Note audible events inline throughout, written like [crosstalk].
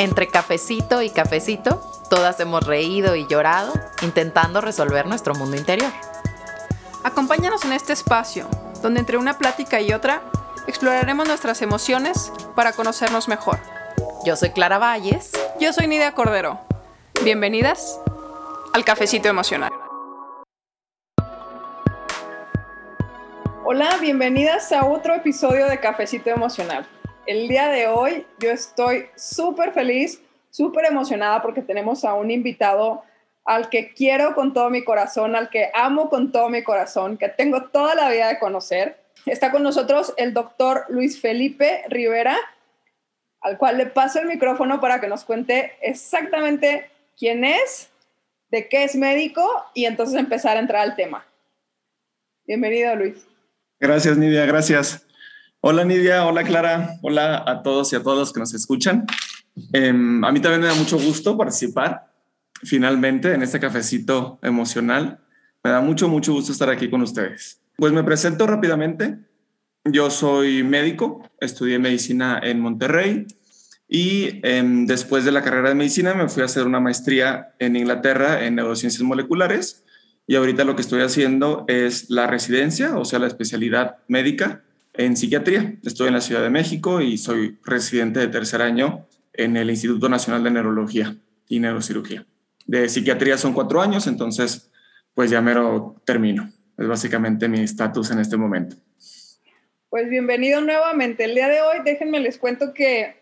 Entre cafecito y cafecito, todas hemos reído y llorado intentando resolver nuestro mundo interior. Acompáñanos en este espacio, donde entre una plática y otra exploraremos nuestras emociones para conocernos mejor. Yo soy Clara Valles. Yo soy Nidia Cordero. Bienvenidas al Cafecito Emocional. Hola, bienvenidas a otro episodio de Cafecito Emocional. El día de hoy yo estoy súper feliz, súper emocionada porque tenemos a un invitado al que quiero con todo mi corazón, al que amo con todo mi corazón, que tengo toda la vida de conocer. Está con nosotros el doctor Luis Felipe Rivera, al cual le paso el micrófono para que nos cuente exactamente quién es, de qué es médico y entonces empezar a entrar al tema. Bienvenido, Luis. Gracias, Nidia, gracias. Hola Nidia, hola Clara, hola a todos y a todos los que nos escuchan. Em, a mí también me da mucho gusto participar finalmente en este cafecito emocional. Me da mucho, mucho gusto estar aquí con ustedes. Pues me presento rápidamente. Yo soy médico, estudié medicina en Monterrey y em, después de la carrera de medicina me fui a hacer una maestría en Inglaterra en neurociencias moleculares y ahorita lo que estoy haciendo es la residencia, o sea, la especialidad médica en psiquiatría. Estoy en la Ciudad de México y soy residente de tercer año en el Instituto Nacional de Neurología y Neurocirugía. De psiquiatría son cuatro años, entonces pues ya mero termino. Es básicamente mi estatus en este momento. Pues bienvenido nuevamente. El día de hoy déjenme les cuento que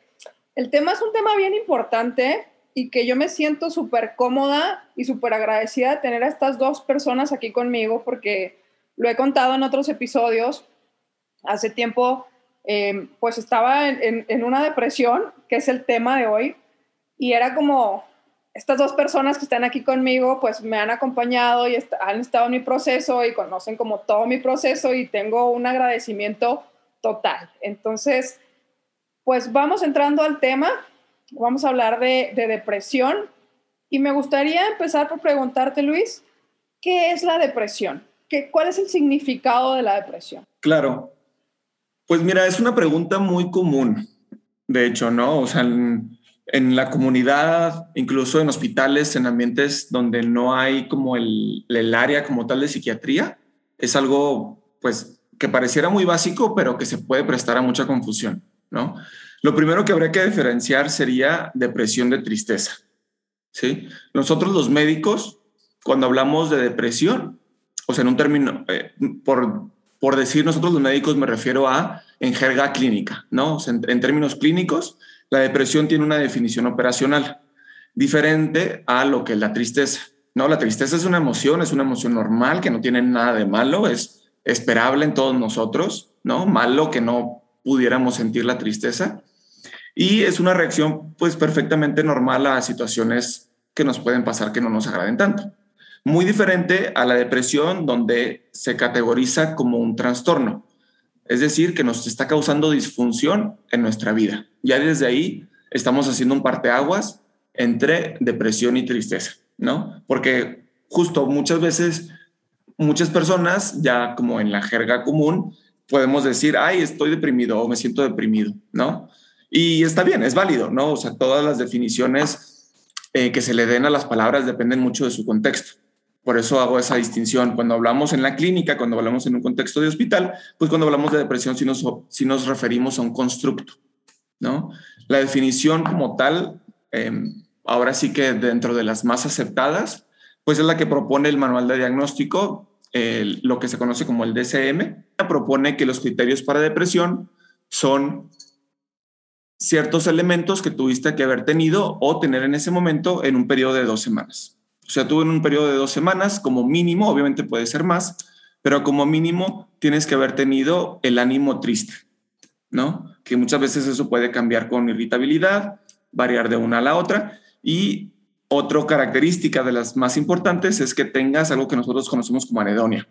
el tema es un tema bien importante y que yo me siento súper cómoda y súper agradecida de tener a estas dos personas aquí conmigo porque lo he contado en otros episodios hace tiempo, eh, pues estaba en, una depresión, que es el tema de hoy, y era como, estas dos personas que están aquí conmigo, pues me han acompañado y han estado en mi proceso y conocen como todo mi proceso y tengo un agradecimiento total. Entonces, pues vamos entrando al tema, vamos a hablar de, de depresión y me gustaría empezar por preguntarte, Luis, ¿qué es la depresión? ¿Qué, ¿Cuál es el significado de la depresión? Claro, pues mira, es una pregunta muy común, de hecho, ¿no? O sea, en, la comunidad, incluso en hospitales, en ambientes donde no hay como el, el área como tal de psiquiatría, es algo, pues, que pareciera muy básico, pero que se puede prestar a mucha confusión, ¿no? Lo primero que habría que diferenciar sería depresión de tristeza, ¿sí? Nosotros los médicos, cuando hablamos de depresión, o sea, en un término, eh, por por decir nosotros los médicos me refiero a en jerga clínica, ¿no? en, términos clínicos, la depresión tiene una definición operacional diferente a lo que es la tristeza, ¿no? La tristeza es una emoción, es una emoción normal que no tiene nada de malo, es esperable en todos nosotros, ¿no? Malo que no pudiéramos sentir la tristeza y es una reacción pues perfectamente normal a situaciones que nos pueden pasar que no nos agraden tanto muy diferente a la depresión donde se categoriza como un trastorno, es decir, que nos está causando disfunción en nuestra vida. Ya desde ahí estamos haciendo un parteaguas entre depresión y tristeza, ¿no? Porque justo muchas veces, muchas personas, ya como en la jerga común, podemos decir, ay, estoy deprimido o me siento deprimido, ¿no? Y está bien, es válido, ¿no? O sea, todas las definiciones eh, que se le den a las palabras dependen mucho de su contexto. Por eso hago esa distinción. Cuando hablamos en la clínica, cuando hablamos en un contexto de hospital, pues cuando hablamos de depresión si nos, referimos a un constructo, ¿no? La definición como tal, em, ahora sí que dentro de las más aceptadas, pues es la que propone el manual de diagnóstico, lo que se conoce como el DCM, propone que los criterios para depresión son ciertos elementos que tuviste que haber tenido o tener en ese momento en un periodo de dos semanas. O sea, tú en un periodo de dos semanas, como mínimo, obviamente puede ser más, pero como mínimo tienes que haber tenido el ánimo triste, ¿no? Que muchas veces eso puede cambiar con irritabilidad, variar de una a la otra. Y otra característica de las más importantes es que tengas algo que nosotros conocemos como anedonia,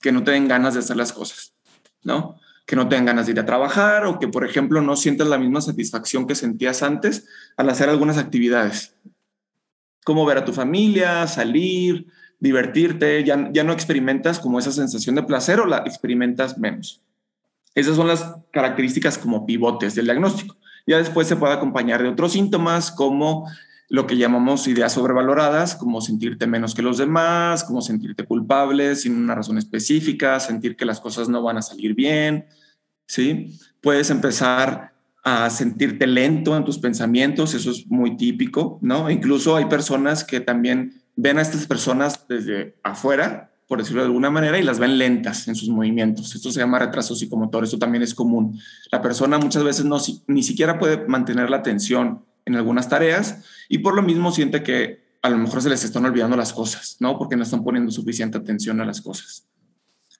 que no te den ganas de hacer las cosas, ¿no? Que no te den ganas de ir a trabajar o que, por ejemplo, no sientas la misma satisfacción que sentías antes al hacer algunas actividades cómo ver a tu familia, salir, divertirte, ya, ya no experimentas como esa sensación de placer o la experimentas menos. Esas son las características como pivotes del diagnóstico. Ya después se puede acompañar de otros síntomas como lo que llamamos ideas sobrevaloradas, como sentirte menos que los demás, como sentirte culpable sin una razón específica, sentir que las cosas no van a salir bien, ¿sí? Puedes empezar a sentirte lento en tus pensamientos, eso es muy típico, ¿no? Incluso hay personas que también ven a estas personas desde afuera, por decirlo de alguna manera, y las ven lentas en sus movimientos. Esto se llama retraso psicomotor, eso también es común. La persona muchas veces no, ni siquiera puede mantener la atención en algunas tareas y por lo mismo siente que a lo mejor se les están olvidando las cosas, ¿no? Porque no están poniendo suficiente atención a las cosas.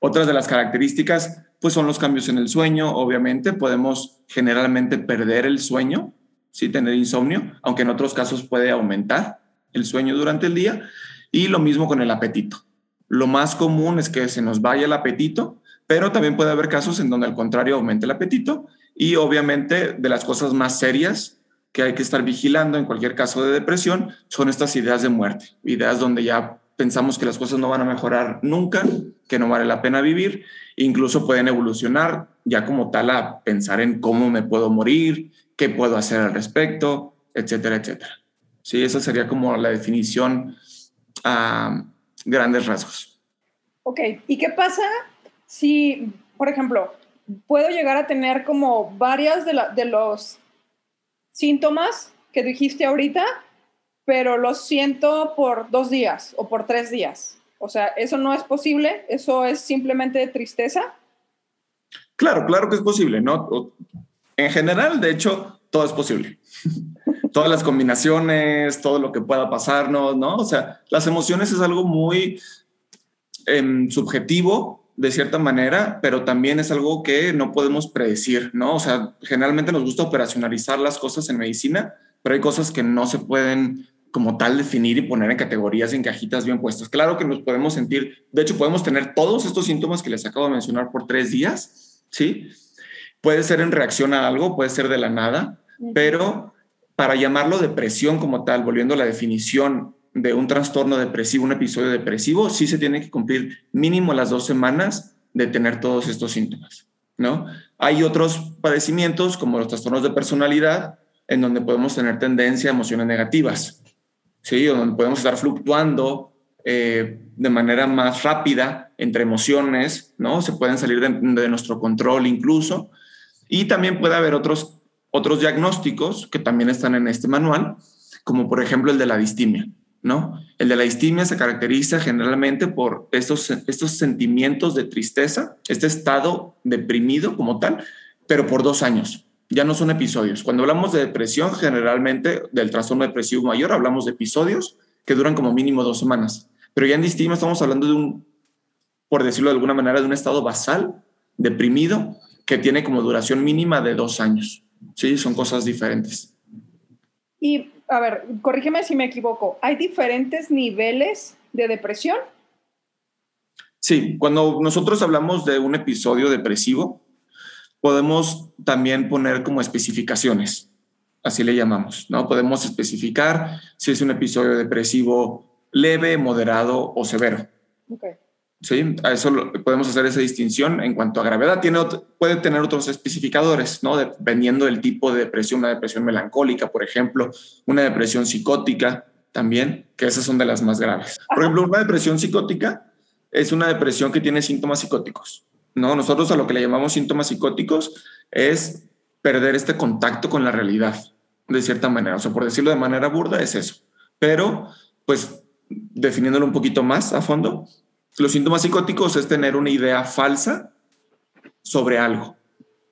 Otras de las características, pues son los cambios en el sueño, obviamente. Podemos generalmente perder el sueño, sí, tener insomnio, aunque en otros casos puede aumentar el sueño durante el día. Y lo mismo con el apetito. Lo más común es que se nos vaya el apetito, pero también puede haber casos en donde al contrario aumente el apetito. Y obviamente de las cosas más serias que hay que estar vigilando en cualquier caso de depresión son estas ideas de muerte, ideas donde ya pensamos que las cosas no van a mejorar nunca, que no vale la pena vivir, incluso pueden evolucionar ya como tal a pensar en cómo me puedo morir, qué puedo hacer al respecto, etcétera, etcétera. Sí, esa sería como la definición a grandes rasgos. Ok, ¿y qué pasa si, por ejemplo, puedo llegar a tener como varias de, de los síntomas que dijiste ahorita, pero los siento por dos días o por tres días. O sea, eso no es posible, eso es simplemente tristeza. Claro, claro que es posible, ¿no? En general, de hecho, todo es posible. [laughs] Todas las combinaciones, todo lo que pueda pasarnos, ¿no? O sea, las emociones es algo muy em, subjetivo de cierta manera, pero también es algo que no podemos predecir, ¿no? O sea, generalmente nos gusta operacionalizar las cosas en medicina, pero hay cosas que no se pueden como tal definir y poner en categorías, en cajitas bien puestas. Claro que nos podemos sentir, de hecho podemos tener todos estos síntomas que les acabo de mencionar por tres días, ¿sí? Puede ser en reacción a algo, puede ser de la nada, pero para llamarlo depresión como tal, volviendo a la definición de un trastorno depresivo, un episodio depresivo, sí se tiene que cumplir mínimo las dos semanas de tener todos estos síntomas, ¿no? Hay otros padecimientos como los trastornos de personalidad en donde podemos tener tendencia a emociones negativas, ¿sí? O donde podemos estar fluctuando eh, de manera más rápida entre emociones, ¿no? Se pueden salir de, de nuestro control incluso. Y también puede haber otros, otros diagnósticos que también están en este manual, como por ejemplo el de la distimia. ¿no? El de la distimia se caracteriza generalmente por estos, estos sentimientos de tristeza, este estado deprimido como tal, pero por dos años. Ya no son episodios. Cuando hablamos de depresión, generalmente del trastorno depresivo mayor, hablamos de episodios que duran como mínimo dos semanas. Pero ya en distimia estamos hablando de un, por decirlo de alguna manera, de un estado basal, deprimido, que tiene como duración mínima de dos años. Sí, son cosas diferentes. Y a ver, corrígeme si me equivoco, ¿hay diferentes niveles de depresión? Sí, cuando nosotros hablamos de un episodio depresivo, podemos también poner como especificaciones, así le llamamos, ¿no? Podemos especificar si es un episodio depresivo leve, moderado o severo. Okay. ¿sí? A eso podemos hacer esa distinción en cuanto a gravedad. Tiene puede tener otros especificadores, ¿no? Dependiendo del tipo de depresión, una depresión melancólica, por ejemplo, una depresión psicótica también, que esas son de las más graves. Por ejemplo, una depresión psicótica es una depresión que tiene síntomas psicóticos, ¿no? Nosotros a lo que le llamamos síntomas psicóticos es perder este contacto con la realidad, de cierta manera. O sea, por decirlo de manera burda, es eso. Pero, pues, definiéndolo un poquito más a fondo, los síntomas psicóticos es tener una idea falsa sobre algo,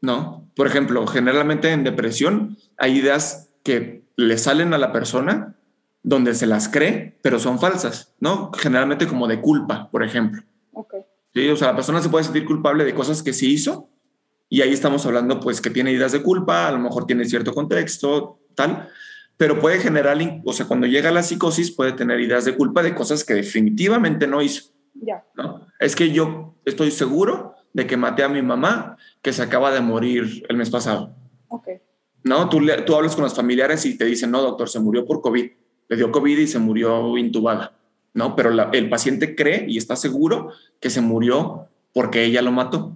¿no? Por ejemplo, generalmente en depresión hay ideas que le salen a la persona donde se las cree, pero son falsas, ¿no? Generalmente como de culpa, por ejemplo. Okay. Sí, o sea, la persona se puede sentir culpable de cosas que sí hizo y ahí estamos hablando pues que tiene ideas de culpa, a lo mejor tiene cierto contexto, tal, pero puede generar, o sea, cuando llega a la psicosis puede tener ideas de culpa de cosas que definitivamente no hizo. ¿no? Es que yo estoy seguro de que maté a mi mamá que se acaba de morir el mes pasado. Okay. ¿No? Tú, tú hablas con los familiares y te dicen, no, doctor, se murió por COVID. Le dio COVID y se murió intubada. ¿No? Pero el paciente cree y está seguro que se murió porque ella lo mató.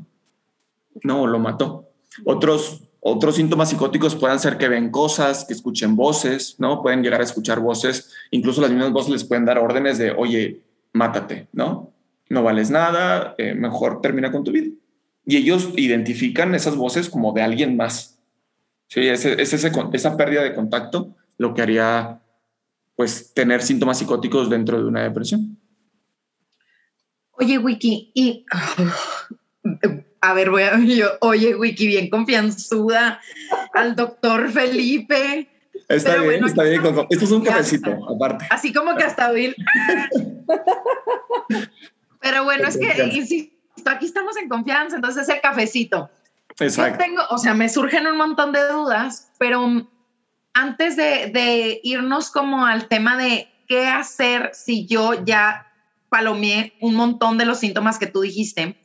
No, lo mató. Otros Otros síntomas psicóticos pueden ser que ven cosas, que escuchen voces, ¿no? Pueden llegar a escuchar voces, incluso las mismas voces les pueden dar órdenes de, oye, mátate, ¿no? No vales nada, eh, mejor termina con tu vida. Y ellos identifican esas voces como de alguien más. Sí, es, esa pérdida de contacto lo que haría, pues, tener síntomas psicóticos dentro de una depresión. Oye, Wiki, y [sighs] a ver, voy a [laughs] yo, oye, Wiki, bien confianzuda al doctor Felipe. Está bien, está bien. Esto es un cafecito, aparte. Así como que hasta Bill. [laughs] Pero bueno, es que, insisto, aquí estamos en confianza, entonces el cafecito. Exacto. tengo, o sea, me surgen un montón de dudas, pero antes de, irnos como al tema de qué hacer si yo ya palomeé un montón de los síntomas que tú dijiste,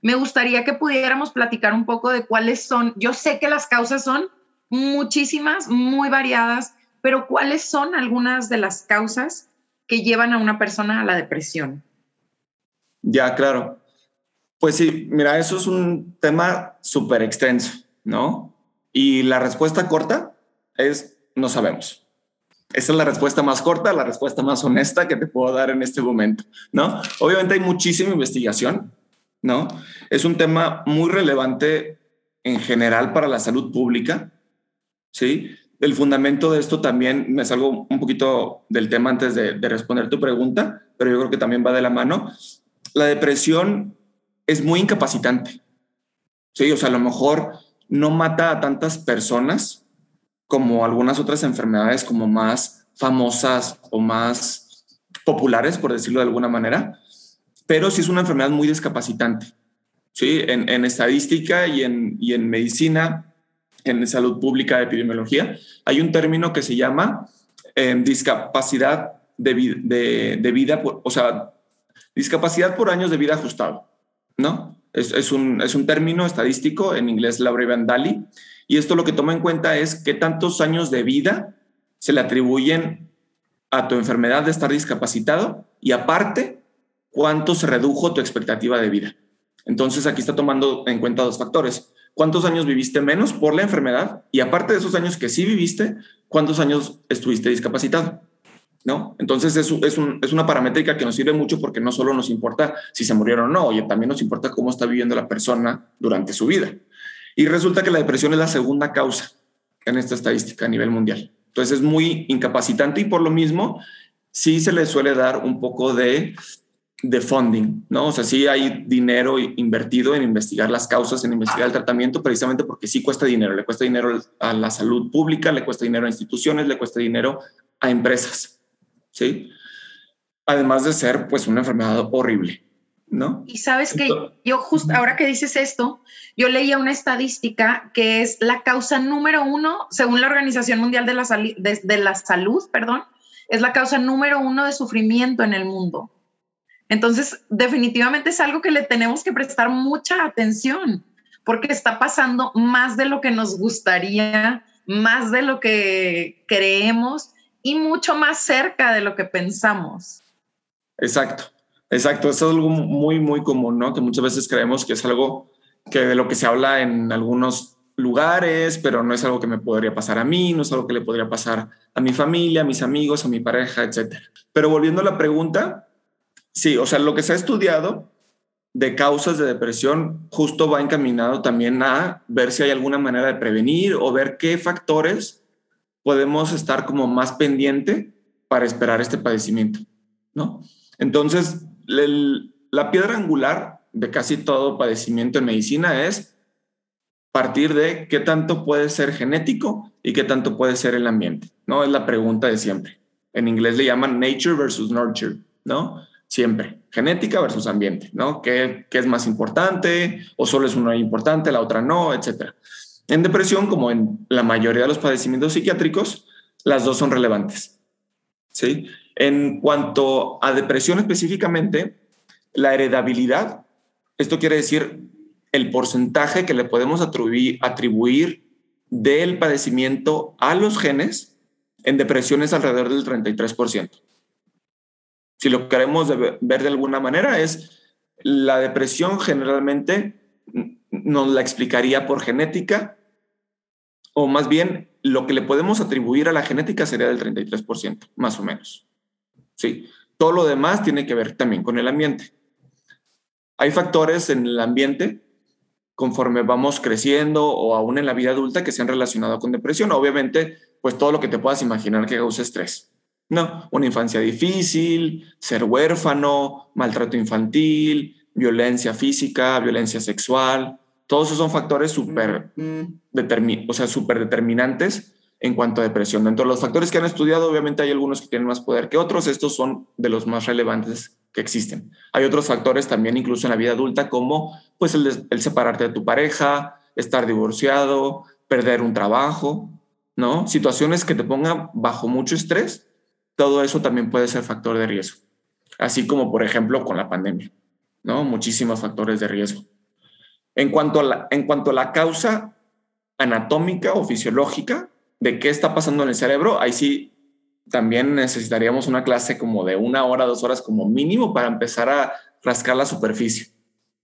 me gustaría que pudiéramos platicar un poco de cuáles son, yo sé que las causas son muchísimas, muy variadas, pero cuáles son algunas de las causas que llevan a una persona a la depresión. Ya, claro. Pues sí, mira, eso es un tema súper extenso, ¿no? Y la respuesta corta es no sabemos. Esa es la respuesta más corta, la respuesta más honesta que te puedo dar en este momento, ¿no? Obviamente hay muchísima investigación, ¿no? Es un tema muy relevante en general para la salud pública, ¿sí? El fundamento de esto también, me salgo un poquito del tema antes de, de responder tu pregunta, pero yo creo que también va de la mano. La depresión es muy incapacitante, ¿sí? O sea, a lo mejor no mata a tantas personas como algunas otras enfermedades como más famosas o más populares, por decirlo de alguna manera, pero sí es una enfermedad muy discapacitante. ¿sí? En, estadística y en, y en medicina, en salud pública, epidemiología, hay un término que se llama em, discapacidad de, de, vida, o sea, discapacidad por años de vida ajustado, ¿no? Es, un, es un término estadístico, en inglés la abrevian y esto lo que toma en cuenta es qué tantos años de vida se le atribuyen a tu enfermedad de estar discapacitado y aparte cuánto se redujo tu expectativa de vida. Entonces aquí está tomando en cuenta dos factores. ¿Cuántos años viviste menos por la enfermedad? Y aparte de esos años que sí viviste, ¿cuántos años estuviste discapacitado? ¿No? Entonces es, es, es una paramétrica que nos sirve mucho porque no solo nos importa si se murieron o no, oye, también nos importa cómo está viviendo la persona durante su vida. Y resulta que la depresión es la segunda causa en esta estadística a nivel mundial. Entonces es muy incapacitante y por lo mismo sí se le suele dar un poco de de funding, ¿no? O sea, sí hay dinero invertido en investigar las causas, en investigar el tratamiento, precisamente porque sí cuesta dinero. Le cuesta dinero a la salud pública, le cuesta dinero a instituciones, le cuesta dinero a empresas, ¿sí? Además de ser, pues, una enfermedad horrible, ¿no? Y sabes que yo justo ahora que dices esto, yo leía una estadística que es la causa número uno, según la Organización Mundial de la, de la Salud, perdón, es la causa número uno de sufrimiento en el mundo. Entonces, definitivamente es algo que le tenemos que prestar mucha atención porque está pasando más de lo que nos gustaría, más de lo que creemos y mucho más cerca de lo que pensamos. Exacto, exacto. Es algo muy, muy común, ¿no? Que muchas veces creemos que es algo que de lo que se habla en algunos lugares, pero no es algo que me podría pasar a mí, no es algo que le podría pasar a mi familia, a mis amigos, a mi pareja, etc. Pero volviendo a la pregunta, Sí, o sea, lo que se ha estudiado de causas de depresión justo va encaminado también a ver si hay alguna manera de prevenir o ver qué factores podemos estar como más pendiente para esperar este padecimiento, ¿no? Entonces, la piedra angular de casi todo padecimiento en medicina es partir de qué tanto puede ser genético y qué tanto puede ser el ambiente, ¿no? Es la pregunta de siempre. En inglés le llaman nature versus nurture, ¿no? siempre, genética versus ambiente, ¿no? ¿Qué, es más importante? ¿O solo es una importante, la otra no? Etcétera. En depresión, como en la mayoría de los padecimientos psiquiátricos, las dos son relevantes. ¿sí? En cuanto a depresión específicamente, la heredabilidad, esto quiere decir el porcentaje que le podemos atribuir, atribuir del padecimiento a los genes, en depresión es alrededor del 33% si lo queremos ver de alguna manera, es la depresión generalmente nos la explicaría por genética o más bien lo que le podemos atribuir a la genética sería del 33%, más o menos. Sí, todo lo demás tiene que ver también con el ambiente. Hay factores en el ambiente conforme vamos creciendo o aún en la vida adulta que se han relacionado con depresión. Obviamente, pues todo lo que te puedas imaginar que causa estrés. No, una infancia difícil, ser huérfano, maltrato infantil, violencia física, violencia sexual, todos esos son factores súper o sea, super determinantes en cuanto a depresión. Dentro de los factores que han estudiado, obviamente hay algunos que tienen más poder que otros, estos son de los más relevantes que existen. Hay otros factores también, incluso en la vida adulta, como pues el, el separarte de tu pareja, estar divorciado, perder un trabajo, ¿no? Situaciones que te pongan bajo mucho estrés, todo eso también puede ser factor de riesgo. Así como, por ejemplo, con la pandemia, ¿no? Muchísimos factores de riesgo. En cuanto a la, en cuanto a la causa anatómica o fisiológica de qué está pasando en el cerebro, ahí sí también necesitaríamos una clase como de una hora, dos horas como mínimo para empezar a rascar la superficie,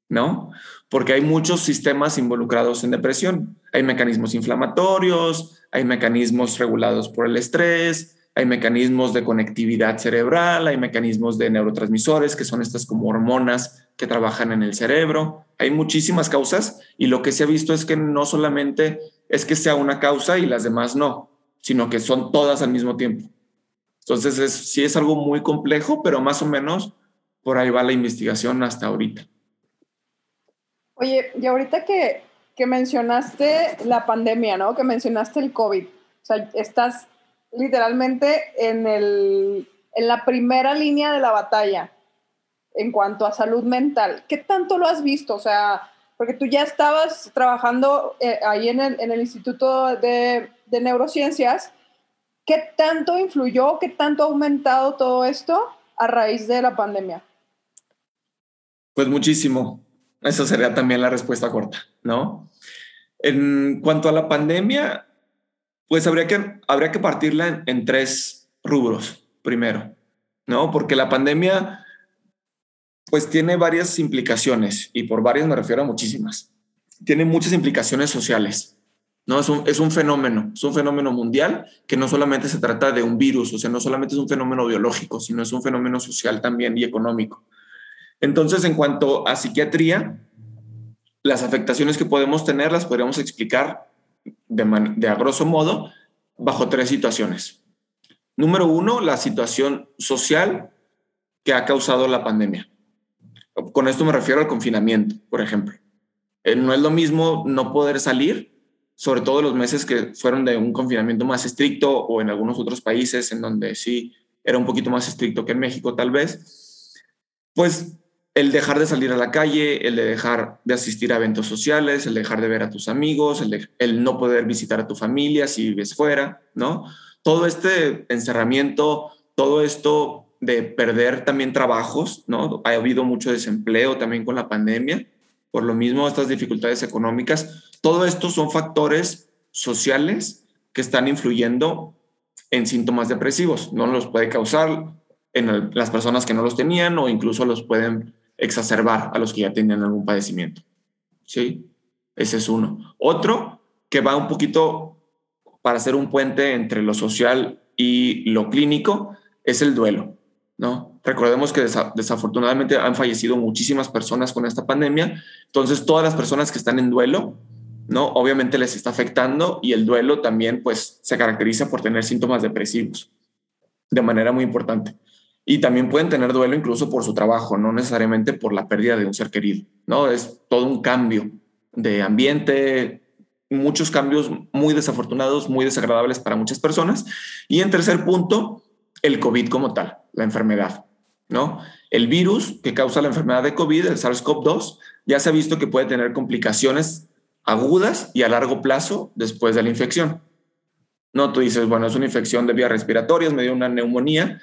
¿no? Porque hay muchos sistemas involucrados en depresión. Hay mecanismos inflamatorios, hay mecanismos regulados por el estrés, hay mecanismos de conectividad cerebral, hay mecanismos de neurotransmisores, que son estas como hormonas que trabajan en el cerebro. Hay muchísimas causas y lo que se ha visto es que no solamente es que sea una causa y las demás no, sino que son todas al mismo tiempo. Entonces, es, sí es algo muy complejo, pero más o menos por ahí va la investigación hasta ahorita. Oye, y ahorita que, que mencionaste la pandemia, ¿no? Que mencionaste el COVID. O sea, estás literalmente en, el, en la primera línea de la batalla en cuanto a salud mental. ¿Qué tanto lo has visto? O sea, porque tú ya estabas trabajando eh, ahí en el, Instituto de, de, Neurociencias. ¿Qué tanto influyó, qué tanto ha aumentado todo esto a raíz de la pandemia? Pues muchísimo. Esa sería también la respuesta corta, ¿no? En cuanto a la pandemia, pues habría que, habría que partirla en, tres rubros primero, ¿no? Porque la pandemia, pues tiene varias implicaciones, y por varias me refiero a muchísimas. Tiene muchas implicaciones sociales, ¿no? Es un, es un fenómeno, es un fenómeno mundial que no solamente se trata de un virus, o sea, no solamente es un fenómeno biológico, sino es un fenómeno social también y económico. Entonces, en cuanto a psiquiatría, las afectaciones que podemos tener las podríamos explicar de, a grosso modo bajo tres situaciones. Número uno, la situación social que ha causado la pandemia. Con esto me refiero al confinamiento, por ejemplo. No es lo mismo no poder salir, sobre todo los meses que fueron de un confinamiento más estricto o en algunos otros países en donde sí era un poquito más estricto que en México tal vez, pues el dejar de salir a la calle, el de dejar de asistir a eventos sociales, el dejar de ver a tus amigos, el no poder visitar a tu familia si vives fuera, ¿no? Todo este encerramiento, todo esto de perder también trabajos, ¿no? Ha habido mucho desempleo también con la pandemia, por lo mismo estas dificultades económicas, todo esto son factores sociales que están influyendo en síntomas depresivos. No los puede causar en las personas que no los tenían o incluso los pueden exacerbar a los que ya tenían algún padecimiento. ¿Sí? Ese es uno. Otro que va un poquito para hacer un puente entre lo social y lo clínico es el duelo, ¿no? Recordemos que desafortunadamente han fallecido muchísimas personas con esta pandemia, entonces todas las personas que están en duelo, ¿no? Obviamente les está afectando y el duelo también pues se caracteriza por tener síntomas depresivos de manera muy importante y también pueden tener duelo incluso por su trabajo, no necesariamente por la pérdida de un ser querido, ¿no? Es todo un cambio de ambiente, muchos cambios muy desafortunados, muy desagradables para muchas personas. Y en tercer punto, el COVID como tal, la enfermedad, ¿no? El virus que causa la enfermedad de COVID, el SARS-CoV-2, ya se ha visto que puede tener complicaciones agudas y a largo plazo después de la infección. No, tú dices, bueno, es una infección de vías respiratorias, me dio una neumonía,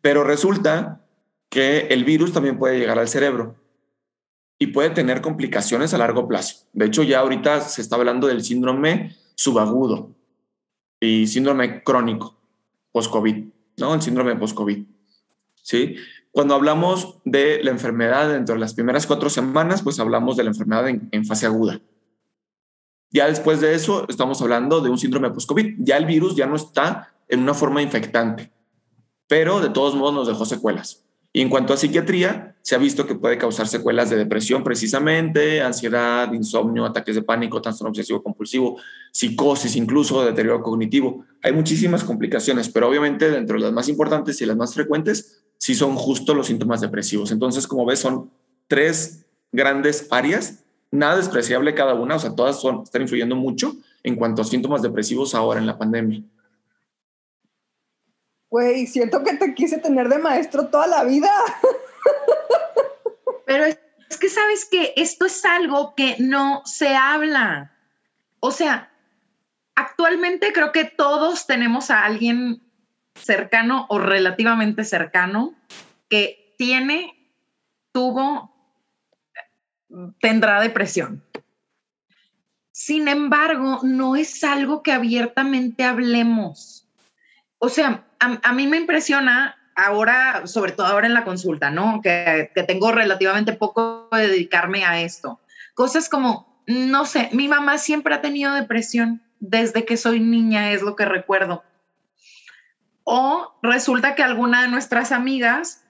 pero resulta que el virus también puede llegar al cerebro y puede tener complicaciones a largo plazo. De hecho, ya ahorita se está hablando del síndrome subagudo y síndrome crónico post-COVID, ¿no? El síndrome post-COVID. ¿Sí? Cuando hablamos de la enfermedad dentro de las primeras cuatro semanas, pues hablamos de la enfermedad en, en fase aguda. Ya después de eso, estamos hablando de un síndrome post-COVID. Ya el virus ya no está en una forma infectante, pero de todos modos nos dejó secuelas. Y en cuanto a psiquiatría, se ha visto que puede causar secuelas de depresión precisamente, ansiedad, insomnio, ataques de pánico, trastorno obsesivo compulsivo, psicosis, incluso deterioro cognitivo. Hay muchísimas complicaciones, pero obviamente dentro de las más importantes y las más frecuentes, sí son justo los síntomas depresivos. Entonces, como ves, son tres grandes áreas, nada despreciable cada una, o sea, todas están influyendo mucho en cuanto a síntomas depresivos ahora en la pandemia. Güey, siento que te quise tener de maestro toda la vida. [laughs] Pero es, que sabes que esto es algo que no se habla. O sea, actualmente creo que todos tenemos a alguien cercano o relativamente cercano que tiene, tuvo, tendrá depresión. Sin embargo, no es algo que abiertamente hablemos. O sea, a, mí me impresiona ahora, sobre todo ahora en la consulta, ¿no? Que, tengo relativamente poco de dedicarme a esto. Cosas como, no sé, mi mamá siempre ha tenido depresión desde que soy niña, es lo que recuerdo. O resulta que alguna de nuestras amigas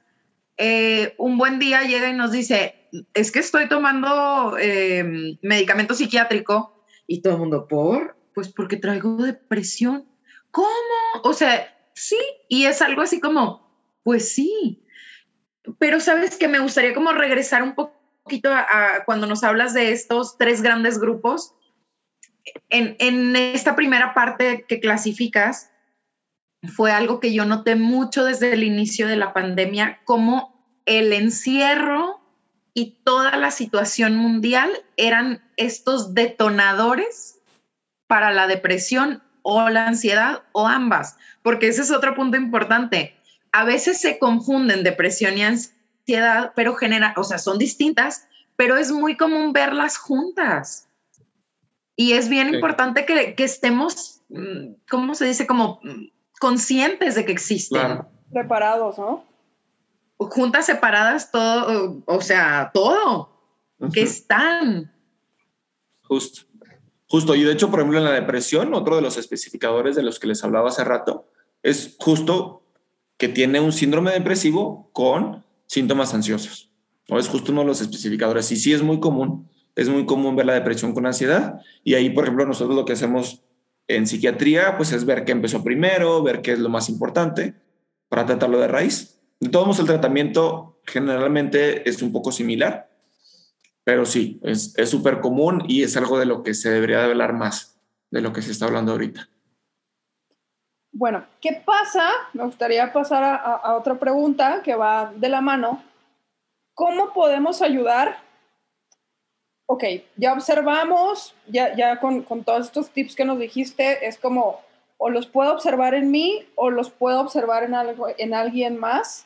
eh, un buen día llega y nos dice, es que estoy tomando eh, medicamento psiquiátrico y todo el mundo, ¿por? Pues porque traigo depresión. ¿Cómo? O sea, sí, y es algo así como, pues sí, pero sabes que me gustaría como regresar un poquito a, cuando nos hablas de estos tres grandes grupos. En, en, esta primera parte que clasificas, fue algo que yo noté mucho desde el inicio de la pandemia, como el encierro y toda la situación mundial eran estos detonadores para la depresión o la ansiedad o ambas, porque ese es otro punto importante. A veces se confunden depresión y ansiedad, pero genera, o sea, son distintas, pero es muy común verlas juntas. Y es bien importante que, que, estemos, mm, ¿cómo se dice? Como mm, conscientes de que existen. Preparados, ¿no? Juntas, separadas, todo, o sea, todo, que están. Justo. Justo, y de hecho, por ejemplo, en la depresión, otro de los especificadores de los que les hablaba hace rato es justo que tiene un síndrome depresivo con síntomas ansiosos. ¿no? Es justo uno de los especificadores. Y sí es muy común, es muy común ver la depresión con ansiedad. Y ahí, por ejemplo, nosotros lo que hacemos en psiquiatría, pues es ver qué empezó primero, ver qué es lo más importante para tratarlo de raíz. De el tratamiento generalmente es un poco similar pero sí, es súper común y es algo de lo que se debería de hablar más de lo que se está hablando ahorita. Bueno, ¿qué pasa? Me gustaría pasar a, otra pregunta que va de la mano. ¿Cómo podemos ayudar? Ok, ya observamos, ya, ya con, con todos estos tips que nos dijiste, es como o los puedo observar en mí o los puedo observar en, algo, en alguien más.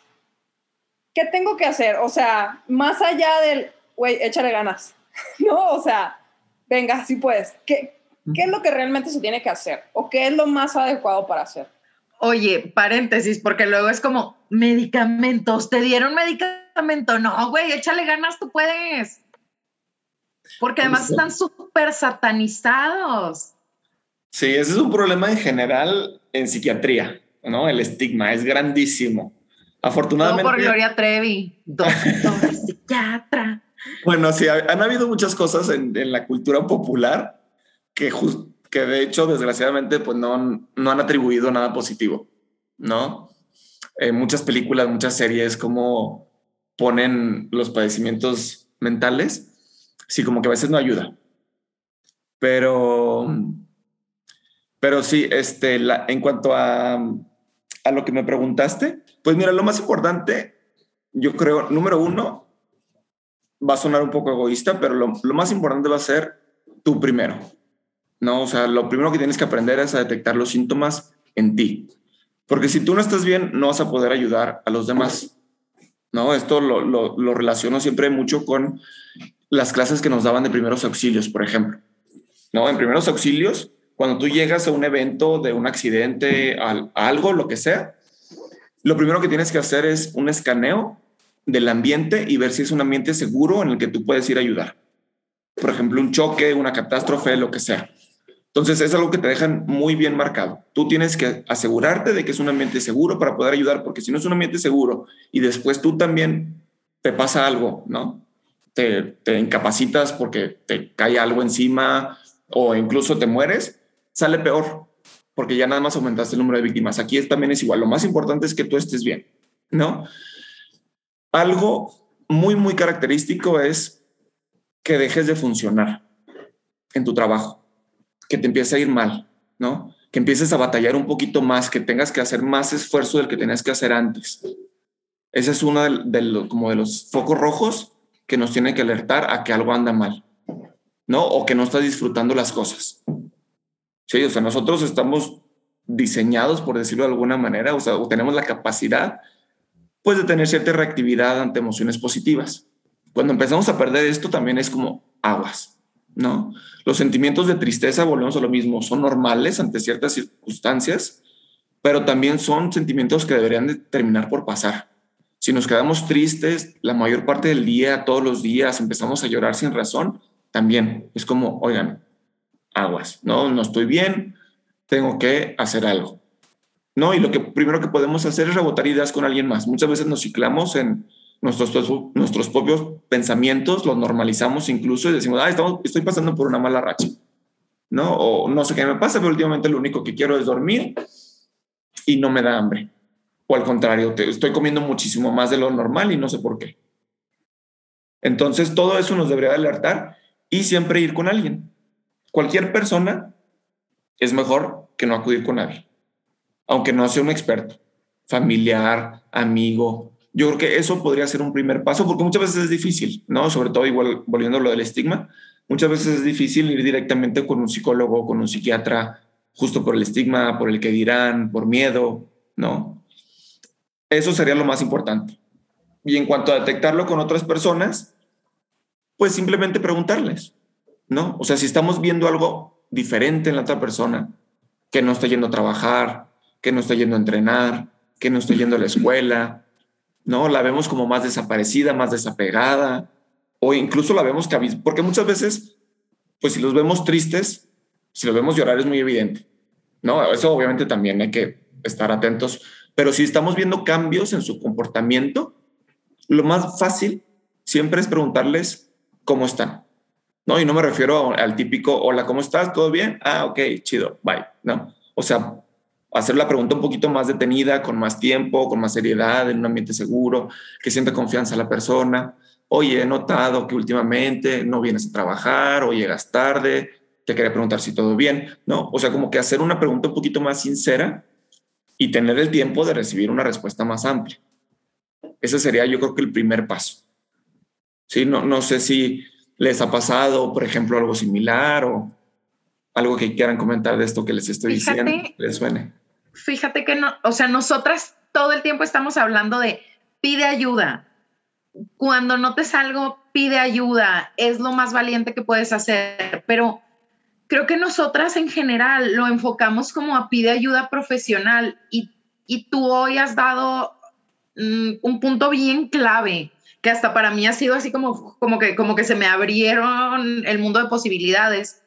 ¿Qué tengo que hacer? O sea, más allá del, güey, échale ganas, [laughs] ¿no? O sea, venga, si puedes. ¿Qué, ¿Qué es lo que realmente se tiene que hacer? ¿O qué es lo más adecuado para hacer? Oye, paréntesis, porque luego es como medicamentos, te dieron medicamento, no, güey, échale ganas, tú puedes. Porque además están súper satanizados. Sí, ese es un problema en general en psiquiatría, ¿no? El estigma es grandísimo. Afortunadamente. Todo por Gloria Trevi, doctor [laughs] psiquiatra. Bueno, sí, han habido muchas cosas en, la cultura popular que, que de hecho, desgraciadamente, pues no, no han atribuido nada positivo, ¿no? Eh, muchas películas, muchas series, como ponen los padecimientos mentales, sí, como que a veces no ayuda. Pero, pero sí, este, en cuanto a, a lo que me preguntaste, pues mira, lo más importante, yo creo, número uno, va a sonar un poco egoísta, pero lo, más importante va a ser tú primero. ¿no? O sea, lo primero que tienes que aprender es a detectar los síntomas en ti. Porque si tú no estás bien, no vas a poder ayudar a los demás. ¿no? Esto lo, lo, relaciono siempre mucho con las clases que nos daban de primeros auxilios, por ejemplo. ¿no? En primeros auxilios, cuando tú llegas a un evento de un accidente, a algo, lo que sea, lo primero que tienes que hacer es un escaneo del ambiente y ver si es un ambiente seguro en el que tú puedes ir a ayudar. por ejemplo, un choque, una catástrofe, lo que sea. Entonces es algo que te dejan muy bien marcado. Tú tienes que asegurarte de que es un ambiente seguro para poder ayudar, porque si no es un ambiente seguro y después tú también te pasa algo, ¿no? Te, incapacitas porque te cae algo encima o incluso te mueres, sale peor, porque ya nada más aumentaste el número de víctimas. Aquí también es igual. Lo más importante es que tú estés bien, ¿no? Algo muy, muy característico es que dejes de funcionar en tu trabajo, que te empiece a ir mal, ¿no? Que empieces a batallar un poquito más, que tengas que hacer más esfuerzo del que tenías que hacer antes. Ese es uno de, los, como de los focos rojos que nos tiene que alertar a que algo anda mal, ¿no? O que no estás disfrutando las cosas. Sí, o sea, nosotros estamos diseñados, por decirlo de alguna manera, o tenemos la capacidad, pues, de tener cierta reactividad ante emociones positivas. Cuando empezamos a perder esto también es como aguas, ¿no? Los sentimientos de tristeza, volvemos a lo mismo, son normales ante ciertas circunstancias, pero también son sentimientos que deberían de terminar por pasar. Si nos quedamos tristes la mayor parte del día, todos los días, empezamos a llorar sin razón, también es como, oigan, aguas, ¿no? No estoy bien, tengo que hacer algo. ¿No? Y lo que primero que podemos hacer es rebotar ideas con alguien más. Muchas veces nos ciclamos en, nuestros, nuestros propios pensamientos, los normalizamos incluso y decimos, ah, estoy pasando por una mala racha, ¿no? O no sé qué me pasa, pero últimamente lo único que quiero es dormir y no me da hambre. O al contrario, estoy comiendo muchísimo más de lo normal y no sé por qué. Entonces, todo eso nos debería alertar y siempre ir con alguien. Cualquier persona es mejor que no acudir con nadie, aunque no sea un experto, familiar, amigo, yo creo que eso podría ser un primer paso, porque muchas veces es difícil, ¿no? Sobre todo, igual volviendo a lo del estigma, muchas veces es difícil ir directamente con un psicólogo, con un psiquiatra, justo por el estigma, por el que dirán, por miedo, ¿no? Eso sería lo más importante. Y en cuanto a detectarlo con otras personas, pues simplemente preguntarles, ¿no? O sea, si estamos viendo algo diferente en la otra persona, que no está yendo a trabajar, que no está yendo a entrenar, que no está yendo a la escuela, ¿no? La vemos como más desaparecida, más desapegada, o incluso la vemos que porque muchas veces, pues si los vemos tristes, si los vemos llorar es muy evidente, ¿no? Eso obviamente también hay que estar atentos, pero si estamos viendo cambios en su comportamiento, lo más fácil siempre es preguntarles cómo están, ¿no? Y no me refiero al típico, hola, ¿cómo estás? ¿Todo bien? Ah, ok, chido, bye, ¿no? O sea, hacer la pregunta un poquito más detenida, con más tiempo, con más seriedad, en un ambiente seguro, que sienta confianza la persona. Oye, he notado que últimamente no vienes a trabajar o llegas tarde, te quería preguntar si todo bien, ¿no? O sea, como que hacer una pregunta un poquito más sincera y tener el tiempo de recibir una respuesta más amplia. Ese sería yo creo que el primer paso. Sí, no, no sé si les ha pasado, por ejemplo, algo similar o algo que quieran comentar de esto que les estoy diciendo, les suene. Fíjate que no, o sea, nosotras todo el tiempo estamos hablando de pide ayuda. Cuando notes algo, pide ayuda. Es lo más valiente que puedes hacer. Pero creo que nosotras en general lo enfocamos como a pide ayuda profesional y, y tú hoy has dado mm, un punto bien clave que hasta para mí ha sido así como, como, que, como que se me abrieron el mundo de posibilidades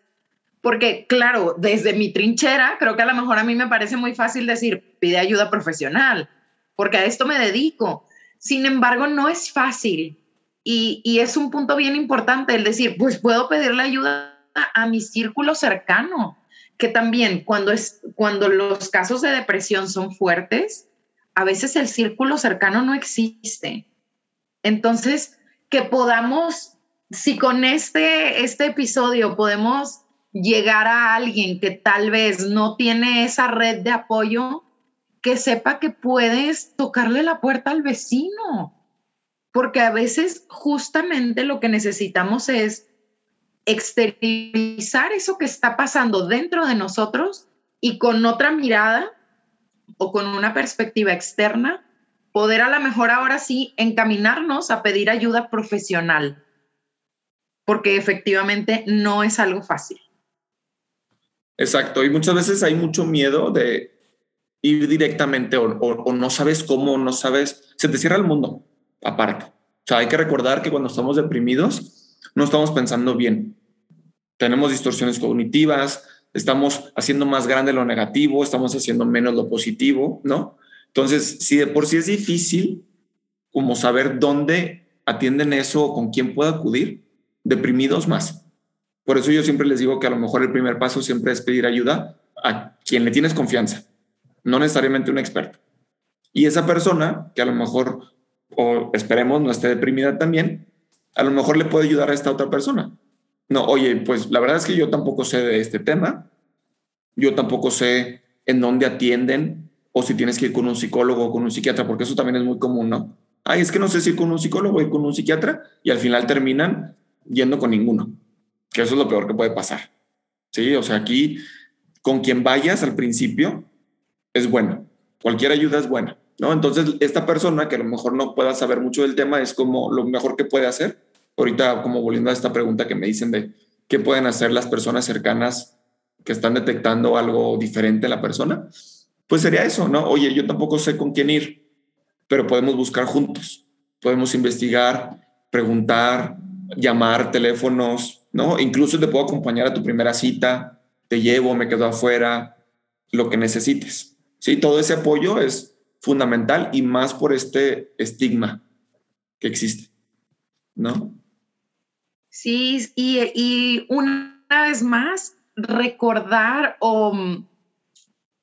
porque, claro, desde mi trinchera, creo que a lo mejor a mí me parece muy fácil decir, pide ayuda profesional, porque a esto me dedico. Sin embargo, no es fácil. Y, es un punto bien importante el decir, pues puedo pedirle ayuda a, mi círculo cercano, que también cuando, es, cuando los casos de depresión son fuertes, a veces el círculo cercano no existe. Entonces, que podamos, si con este, este episodio podemos llegar a alguien que tal vez no tiene esa red de apoyo, que sepa que puedes tocarle la puerta al vecino, porque a veces justamente lo que necesitamos es exteriorizar eso que está pasando dentro de nosotros y con otra mirada o con una perspectiva externa, poder a lo mejor ahora sí encaminarnos a pedir ayuda profesional, porque efectivamente no es algo fácil. Exacto, y muchas veces hay mucho miedo de ir directamente o, no sabes cómo, no sabes, se te cierra el mundo aparte. O sea, hay que recordar que cuando estamos deprimidos no estamos pensando bien, tenemos distorsiones cognitivas, estamos haciendo más grande lo negativo, estamos haciendo menos lo positivo, ¿no? Entonces, si de por sí es difícil como saber dónde atienden eso o con quién puedo acudir, deprimidos más. Por eso yo siempre les digo que a lo mejor el primer paso siempre es pedir ayuda a quien le tienes confianza, no necesariamente un experto. Y esa persona, que a lo mejor, o esperemos, no esté deprimida también, a lo mejor le puede ayudar a esta otra persona. No, oye, pues la verdad es que yo tampoco sé de este tema, yo tampoco sé en dónde atienden o si tienes que ir con un psicólogo o con un psiquiatra, porque eso también es muy común, ¿no? Ay, es que no sé si ir con un psicólogo o con un psiquiatra y al final terminan yendo con ninguno, que eso es lo peor que puede pasar. Sí, o sea, aquí con quien vayas al principio es bueno, cualquier ayuda es buena, ¿no? Entonces, esta persona que a lo mejor no pueda saber mucho del tema es como lo mejor que puede hacer. Ahorita, como volviendo a esta pregunta que me dicen de qué pueden hacer las personas cercanas que están detectando algo diferente en la persona, pues sería eso, ¿no? Oye, yo tampoco sé con quién ir, pero podemos buscar juntos, podemos investigar, preguntar, llamar, teléfonos, ¿no? Incluso te puedo acompañar a tu primera cita, te llevo, me quedo afuera, lo que necesites. Sí, todo ese apoyo es fundamental y más por este estigma que existe, ¿no? Sí, y, y una vez más, recordar o mm,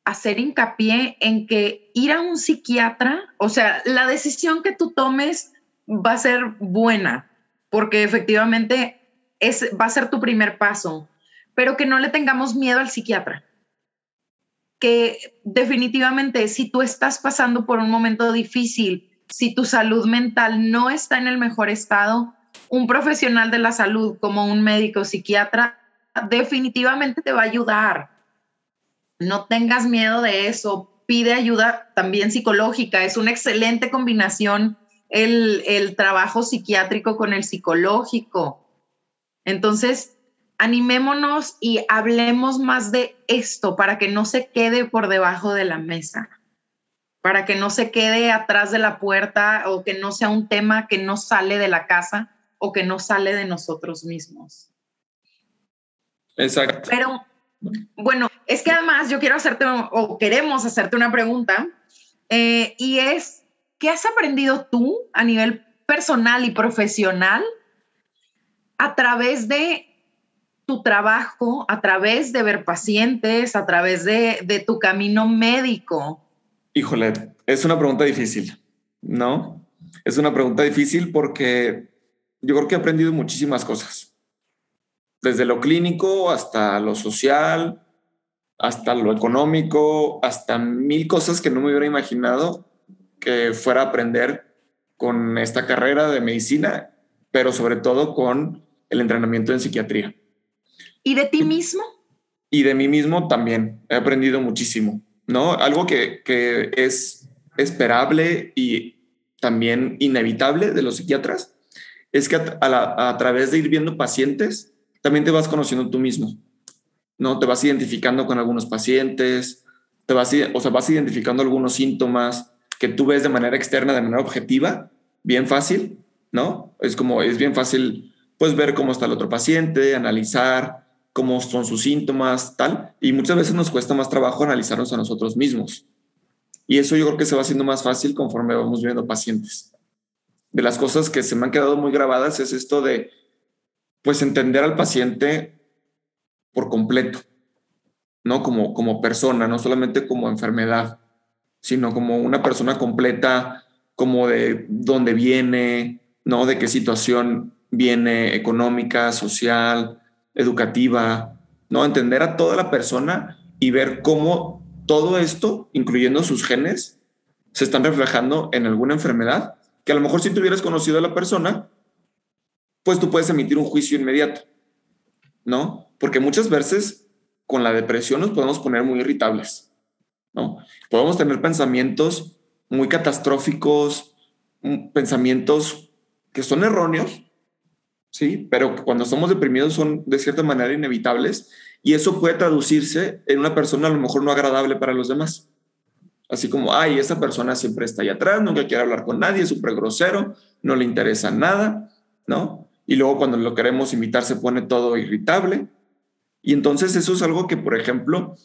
hacer hincapié en que ir a un psiquiatra, o sea, la decisión que tú tomes va a ser buena, porque efectivamente es, va a ser tu primer paso, pero que no le tengamos miedo al psiquiatra. Que definitivamente si tú estás pasando por un momento difícil, si tu salud mental no está en el mejor estado, un profesional de la salud como un médico psiquiatra definitivamente te va a ayudar. No tengas miedo de eso. Pide ayuda también psicológica. Es una excelente combinación el, el trabajo psiquiátrico con el psicológico. Entonces, animémonos y hablemos más de esto para que no se quede por debajo de la mesa, para que no se quede atrás de la puerta o que no sea un tema que no sale de la casa o que no sale de nosotros mismos. Exacto. Pero bueno, es que además yo quiero hacerte o queremos hacerte una pregunta eh, y es, ¿qué has aprendido tú a nivel personal y profesional a través de tu trabajo, a través de ver pacientes, a través de, de tu camino médico? Híjole, es una pregunta difícil, ¿no? Es una pregunta difícil porque yo creo que he aprendido muchísimas cosas desde lo clínico hasta lo social, hasta lo económico, hasta mil cosas que no me hubiera imaginado que fuera aprender con esta carrera de medicina, pero sobre todo con el entrenamiento en psiquiatría. ¿Y de ti mismo? Y de mí mismo también. He aprendido muchísimo, ¿no? Algo que, que es esperable y también inevitable de los psiquiatras es que a, a través de ir viendo pacientes, también te vas conociendo tú mismo, ¿no? Te vas identificando con algunos pacientes, te vas, o sea, vas identificando algunos síntomas que tú ves de manera externa, de manera objetiva, bien fácil, ¿no? Es como, es bien fácil, pues, ver cómo está el otro paciente, analizar cómo son sus síntomas, tal, y muchas veces nos cuesta más trabajo analizarnos a nosotros mismos. Y eso yo creo que se va haciendo más fácil conforme vamos viendo pacientes. De las cosas que se me han quedado muy grabadas es esto de pues entender al paciente por completo, ¿no? Como, como persona, no solamente como enfermedad, sino como una persona completa, como de dónde viene, ¿no? De qué situación viene económica, social, educativa, ¿no? Entender a toda la persona y ver cómo todo esto, incluyendo sus genes, se están reflejando en alguna enfermedad que a lo mejor si tú hubieras conocido a la persona, pues tú puedes emitir un juicio inmediato, ¿no? Porque muchas veces con la depresión nos podemos poner muy irritables, ¿no? Podemos tener pensamientos muy catastróficos, mm, pensamientos que son erróneos, ¿sí? Pero cuando estamos deprimidos son de cierta manera inevitables y eso puede traducirse en una persona a lo mejor no agradable para los demás. Así como, ay, esa persona siempre está ahí atrás, nunca quiere hablar con nadie, es súper grosero, no le interesa nada, ¿no? y luego cuando lo queremos invitar se pone todo irritable, Y entonces eso es algo que, por ejemplo,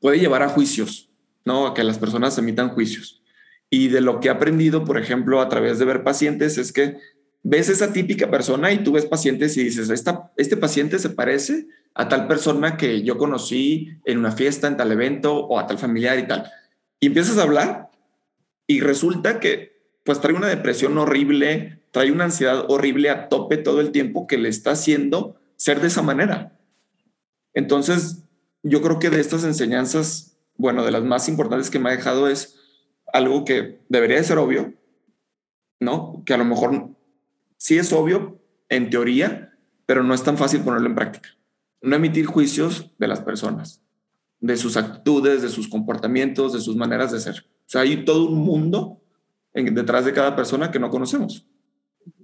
puede llevar a juicios, ¿no? A que las personas emitan juicios. Y de lo que he aprendido, por ejemplo, a través de ver pacientes, es que ves esa típica persona y tú ves pacientes y dices, Esta, este paciente se parece a tal persona que yo conocí en una fiesta, en tal evento o a tal familiar y tal. Y empiezas a hablar y resulta que pues trae una depresión horrible, trae una ansiedad horrible a tope todo el tiempo que le está haciendo ser de esa manera. Entonces, yo creo que de estas enseñanzas, bueno, de las más importantes que me ha dejado es algo que debería de ser obvio, ¿no? Que a lo mejor sí es obvio en teoría, pero no es tan fácil ponerlo en práctica. No emitir juicios de las personas, de sus actitudes, de sus comportamientos, de sus maneras de ser. O sea, hay todo un mundo detrás de cada persona que no conocemos.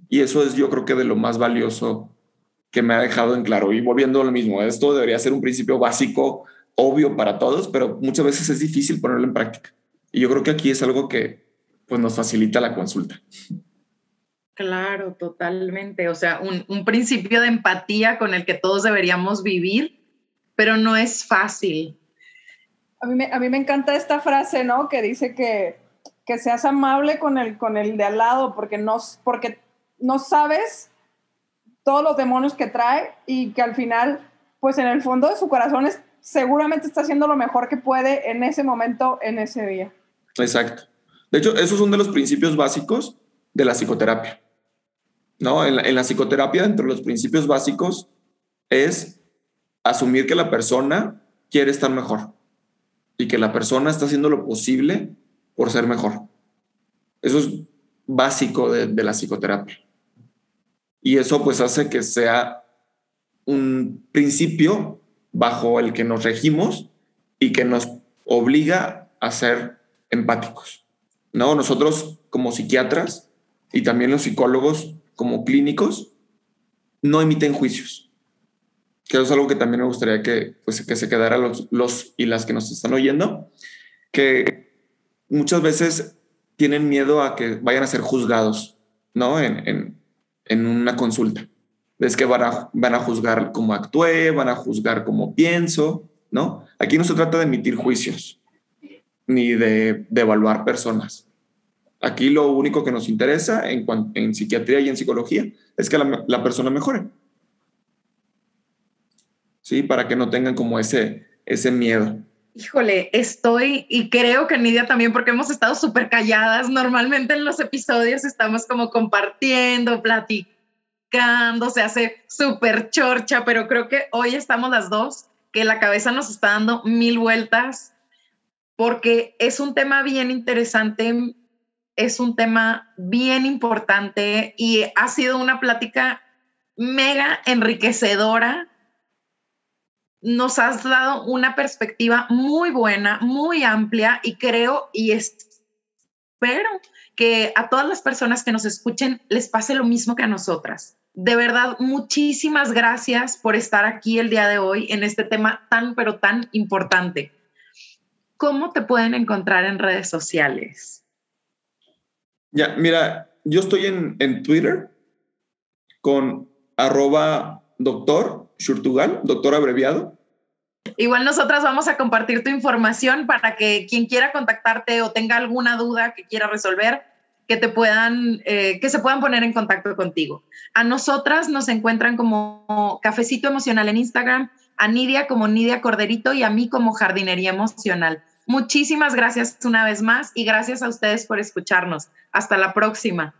Y eso es yo creo que de lo más valioso que me ha dejado en claro. Y volviendo a lo mismo, esto debería ser un principio básico, obvio para todos, pero muchas veces es difícil ponerlo en práctica. Y yo creo que aquí es algo que pues, nos facilita la consulta. Claro, totalmente. O sea, un, un principio de empatía con el que todos deberíamos vivir, pero no es fácil. A mí, me, a mí me encanta esta frase, ¿no? Que dice que, que seas amable con el, con el de al lado porque no, porque no sabes todos los demonios que trae y que al final, pues en el fondo de su corazón es, seguramente está haciendo lo mejor que puede en ese momento, en ese día. Exacto. De hecho, esos son de los principios básicos de la psicoterapia. ¿No? En la, en la psicoterapia, entre los principios básicos, es asumir que la persona quiere estar mejor y que la persona está haciendo lo posible por ser mejor. Eso es básico de, de la psicoterapia. Y eso pues hace que sea un principio bajo el que nos regimos y que nos obliga a ser empáticos. ¿no? Nosotros como psiquiatras y también los psicólogos como clínicos no emiten juicios. Que eso es algo que también me gustaría que, pues, que se quedara los, los y las que nos están oyendo, que muchas veces tienen miedo a que vayan a ser juzgados, ¿no? En, en, en una consulta. Es que van a, van a juzgar cómo actué, van a juzgar cómo pienso, ¿no? Aquí no se trata de emitir juicios ni de, de evaluar personas. Aquí lo único que nos interesa en, en psiquiatría y en psicología es que la, la, persona mejore. Sí, para que no tengan como ese, ese miedo. Híjole, estoy y creo que Nidia también, porque hemos estado súper calladas. Normalmente en los episodios estamos como compartiendo, platicando, se hace súper chorcha, pero creo que hoy estamos las dos, que la cabeza nos está dando mil vueltas, porque es un tema bien interesante, es un tema bien importante y ha sido una plática mega enriquecedora nos has dado una perspectiva muy buena, muy amplia y creo y espero que a todas las personas que nos escuchen les pase lo mismo que a nosotras. De verdad, muchísimas gracias por estar aquí el día de hoy en este tema tan, pero tan importante. ¿Cómo te pueden encontrar en redes sociales? Ya, mira, yo estoy en, en Twitter con arroba doctor Shurtugal, doctor abreviado. Igual nosotras vamos a compartir tu información para que quien quiera contactarte o tenga alguna duda que quiera resolver, que te puedan, eh, que se puedan poner en contacto contigo. A nosotras nos encuentran como Cafecito Emocional en Instagram, a Nidia como Nidia Corderito y a mí como Jardinería Emocional. Muchísimas gracias una vez más y gracias a ustedes por escucharnos. Hasta la próxima.